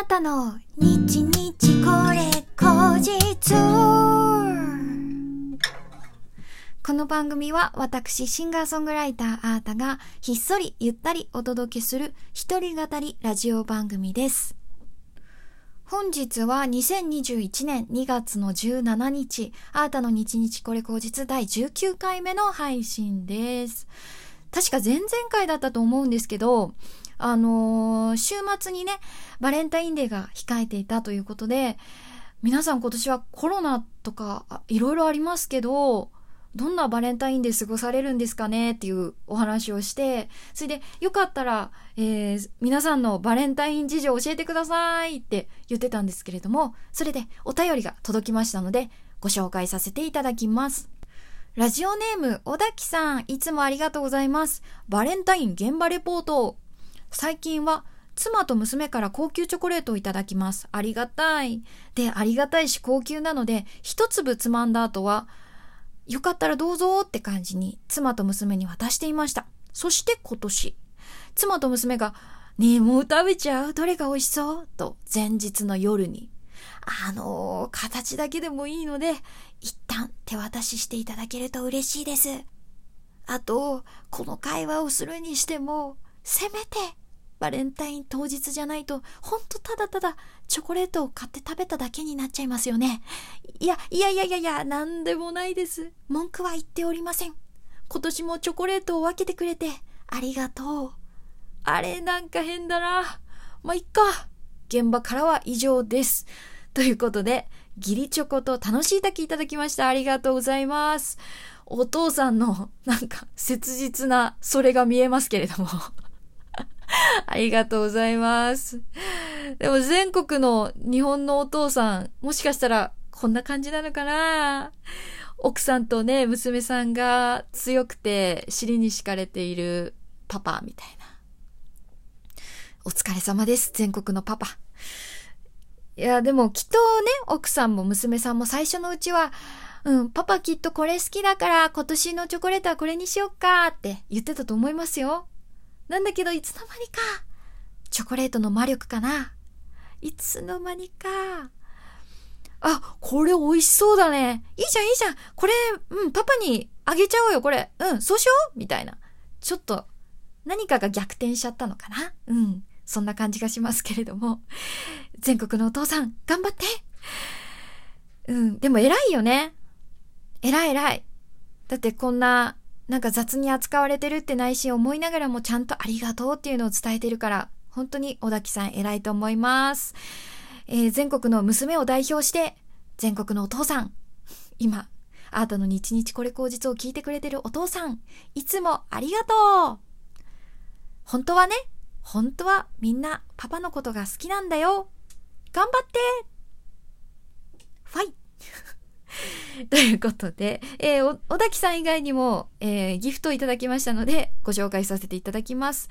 なたの日日これ後日この番組は私シンガーソングライターアータがひっそりゆったりお届けする一人語りラジオ番組です本日は2021年2月の17日、アータの日日これ後日第19回目の配信です。確か前々回だったと思うんですけど、あのー、週末にね、バレンタインデーが控えていたということで、皆さん今年はコロナとかいろいろありますけど、どんなバレンタインデー過ごされるんですかねっていうお話をして、それでよかったら、えー、皆さんのバレンタイン事情教えてくださいって言ってたんですけれども、それでお便りが届きましたので、ご紹介させていただきます。ラジオネーム、小滝さん、いつもありがとうございます。バレンタイン現場レポート。最近は妻と娘から高級チョコレートをいただきます。ありがたい。で、ありがたいし高級なので、一粒つまんだ後は、よかったらどうぞって感じに妻と娘に渡していました。そして今年、妻と娘が、ねえ、もう食べちゃう？どれが美味しそう？と前日の夜に、あのー、形だけでもいいので、一旦手渡ししていただけると嬉しいです。あと、この会話をするにしても、せめてバレンタイン当日じゃないと、ほんとただただチョコレートを買って食べただけになっちゃいますよね。いや、いやいやいやいや、なんでもないです。文句は言っておりません。今年もチョコレートを分けてくれて、ありがとう。あれ、なんか変だな。まあ、いっか。現場からは以上です。ということで、ギリチョコと楽しい滝いただきました。ありがとうございます。お父さんの、なんか、切実な、それが見えますけれども。ありがとうございます。でも全国の日本のお父さん、もしかしたらこんな感じなのかな？奥さんとね、娘さんが強くて尻に敷かれているパパみたいな。お疲れ様です、全国のパパ。いや、でもきっとね、奥さんも娘さんも最初のうちは、うん、パパきっとこれ好きだから今年のチョコレートはこれにしよっかって言ってたと思いますよ。なんだけど、いつの間にか、チョコレートの魔力かないつの間にか。あ、これ美味しそうだね。いいじゃん、いいじゃん。これ、うん、パパにあげちゃおうよ、これ。うん、そうしよう？みたいな。ちょっと、何かが逆転しちゃったのかなうん。そんな感じがしますけれども。全国のお父さん、頑張ってうん、でも偉いよね。偉い偉い。だってこんななんか雑に扱われてるって内心思いながらもちゃんとありがとうっていうのを伝えてるから、本当に小滝さん偉いと思います。えー、全国の娘を代表して、全国のお父さん、今、あーたの日々これ口実を聞いてくれてるお父さん、いつもありがとう。本当はね、本当はみんなパパのことが好きなんだよ。頑張って。ファイ。ということで、えー、小滝さん以外にも、えー、ギフトをいただきましたので、ご紹介させていただきます。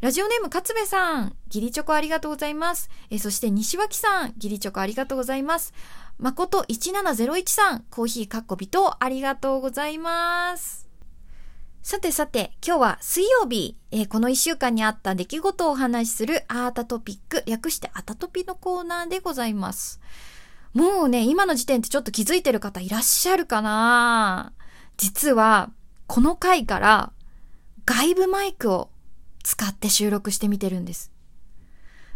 ラジオネーム、勝部さん、ギリチョコありがとうございます。えー、そして西脇さん、ギリチョコありがとうございます。誠1701さん、コーヒーかっこびとありがとうございます。さてさて、今日は水曜日、えー、この一週間にあった出来事をお話しするアータトピック、略してアタトピのコーナーでございます。もうね、今の時点でちょっと気づいてる方いらっしゃるかな実は、この回から外部マイクを使って収録してみてるんです。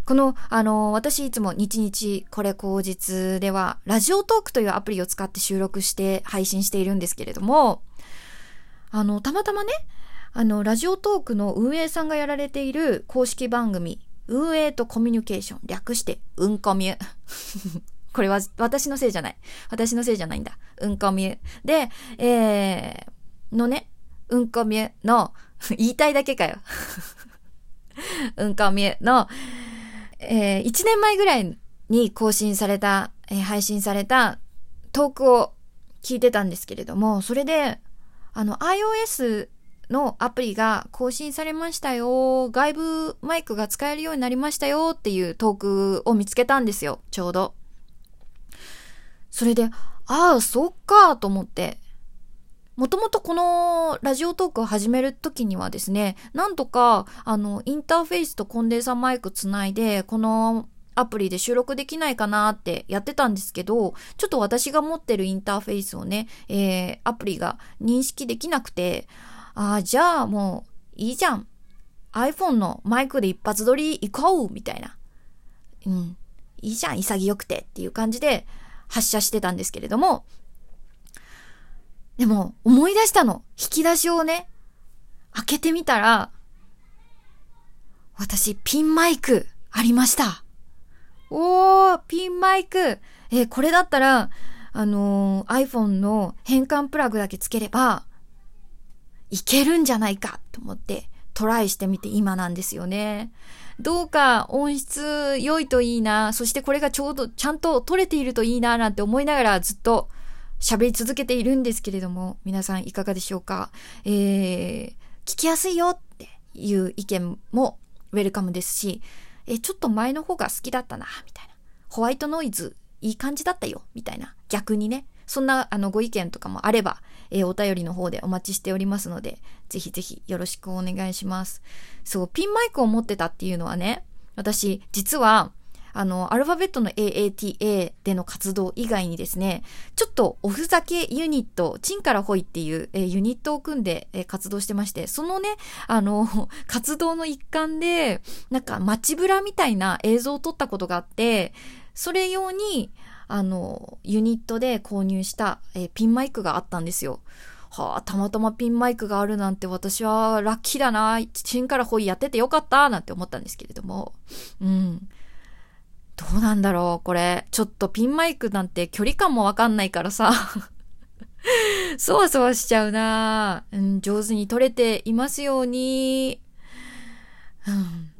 この、あの、私いつも日々これ口実では、ラジオトークというアプリを使って収録して配信しているんですけれども、あの、たまたまね、あの、ラジオトークの運営さんがやられている公式番組、運営とコミュニケーション、略して、うんこみゅ。これは私のせいじゃない。私のせいじゃないんだ。うんこみゅ。で、えー、のね、うんこみゅの、言いたいだけかよ。うんこみゅの、えー、1年前ぐらいに更新された、えー、配信されたトークを聞いてたんですけれども、それで、あの、iOS のアプリが更新されましたよ。外部マイクが使えるようになりましたよっていうトークを見つけたんですよ。ちょうど。それで、ああ、そっか、と思って。もともとこのラジオトークを始めるときにはですね、なんとか、あの、インターフェースとコンデンサーマイクつないで、このアプリで収録できないかなってやってたんですけど、ちょっと私が持ってるインターフェースをね、えー、アプリが認識できなくて、ああ、じゃあもういいじゃん。iPhone のマイクで一発撮り行こうみたいな。うん。いいじゃん、潔くてっていう感じで発射してたんですけれども、でも思い出したの。引き出しをね、開けてみたら、私ピンマイクありました。おー、ピンマイク。えー、これだったら、あのー、iPhone の変換プラグだけつければ、いけるんじゃないかと思ってトライしてみて今なんですよね。どうか音質良いといいな、そしてこれがちょうどちゃんと撮れているといいななんて思いながらずっと喋り続けているんですけれども、皆さんいかがでしょうか？えー、聞きやすいよっていう意見もウェルカムですし、え、ちょっと前の方が好きだったな、みたいな。ホワイトノイズいい感じだったよ、みたいな。逆にね。そんなあのご意見とかもあれば、えー、お便りの方でお待ちしておりますので、ぜひぜひよろしくお願いします。そう、ピンマイクを持ってたっていうのはね、私、実は、あの、アルファベットの AATA での活動以外にですね、ちょっとおふざけユニット、チンからホイっていう、え、ユニットを組んで、え、活動してまして、そのね、あの、活動の一環で、なんか街ブラみたいな映像を撮ったことがあって、それ用に、あの、ユニットで購入した、えー、ピンマイクがあったんですよ。はあ、たまたまピンマイクがあるなんて私はラッキーだな、チンからホイやっててよかったなんて思ったんですけれども。うん。どうなんだろうこれ。ちょっとピンマイクなんて距離感もわかんないからさ。そわそわしちゃうな、うん、上手に撮れていますように。うん。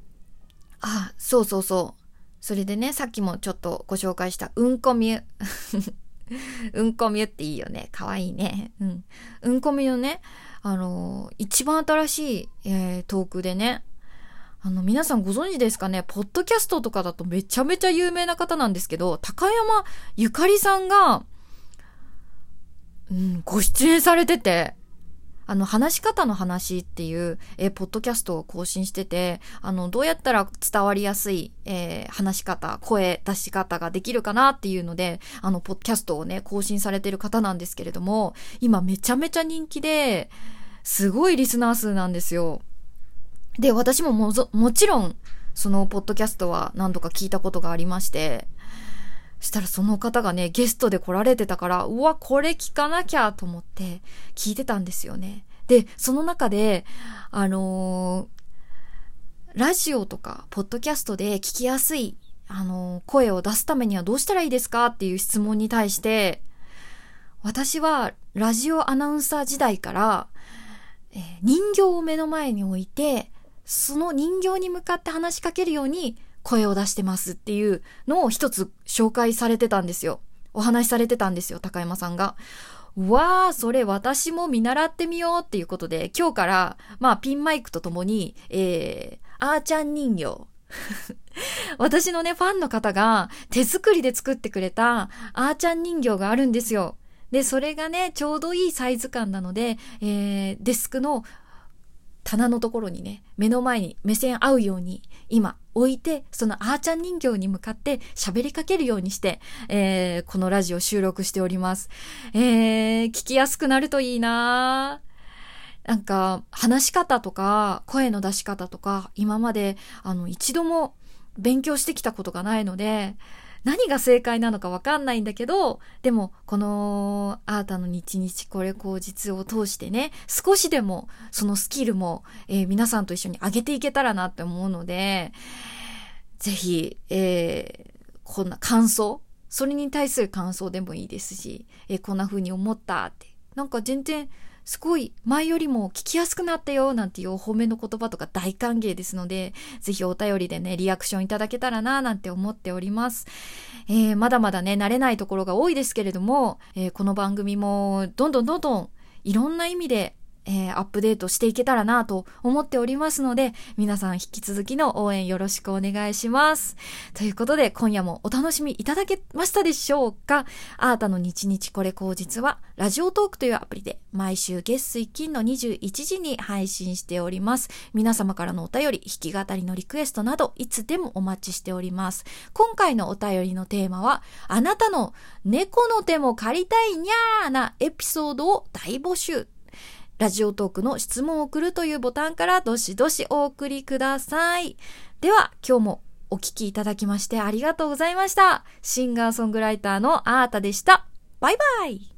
あ、そうそうそう。それでね、さっきもちょっとご紹介したうんこみゅ。うんこみゅっていいよね。かわいいね。うん。うんこみゅのね、あのー、一番新しい、えー、トークでね、あの、皆さんご存知ですかね？ポッドキャストとかだとめちゃめちゃ有名な方なんですけど、高山ゆかりさんが、うん、ご出演されてて、あの、話し方の話っていう、えー、ポッドキャストを更新してて、あの、どうやったら伝わりやすい、えー、話し方、声出し方ができるかなっていうので、あの、ポッドキャストをね、更新されてる方なんですけれども、今めちゃめちゃ人気で、すごいリスナー数なんですよ。で、私もももちろん、そのポッドキャストは何度か聞いたことがありまして、したらその方がね、ゲストで来られてたから、うわ、これ聞かなきゃと思って聞いてたんですよね。で、その中で、あのー、ラジオとか、ポッドキャストで聞きやすい、あのー、声を出すためにはどうしたらいいですかっていう質問に対して、私はラジオアナウンサー時代から、えー、人形を目の前に置いて、その人形に向かって話しかけるように声を出してますっていうのを一つ紹介されてたんですよ。お話しされてたんですよ、高山さんが。わあ、それ私も見習ってみようっていうことで、今日から、まあ、ピンマイクとともに、えー、あーちゃん人形。私のね、ファンの方が手作りで作ってくれたあーちゃん人形があるんですよ。で、それがね、ちょうどいいサイズ感なので、えー、デスクの棚のところにね、目の前に目線合うように今置いて、そのあーちゃん人形に向かって喋りかけるようにして、えー、このラジオ収録しております。えー、聞きやすくなるといいななんか、話し方とか、声の出し方とか、今まで、あの、一度も勉強してきたことがないので、何が正解なのかわかんないんだけど、でも、この、あーたの日々これ口実を通してね、少しでも、そのスキルも、えー、皆さんと一緒に上げていけたらなって思うので、ぜひ、えー、こんな感想それに対する感想でもいいですし、えー、こんな風に思ったって。なんか全然、すごい前よりも聞きやすくなったよなんていうお褒めの言葉とか大歓迎ですので、ぜひお便りでね、リアクションいただけたらななんて思っております。えー、まだまだね、慣れないところが多いですけれども、えー、この番組もどんどんどんどんいろんな意味でえー、アップデートしていけたらなと思っておりますので、皆さん引き続きの応援よろしくお願いします。ということで、今夜もお楽しみいただけましたでしょうか？あーたの日日これ口実は、ラジオトークというアプリで毎週月水金の21時に配信しております。皆様からのお便り、弾き語りのリクエストなど、いつでもお待ちしております。今回のお便りのテーマは、あなたの猫の手も借りたいにゃーなエピソードを大募集ラジオトークの質問を送るというボタンからどしどしお送りください。では、今日もお聴きいただきましてありがとうございました。シンガーソングライターのアータでした。バイバイ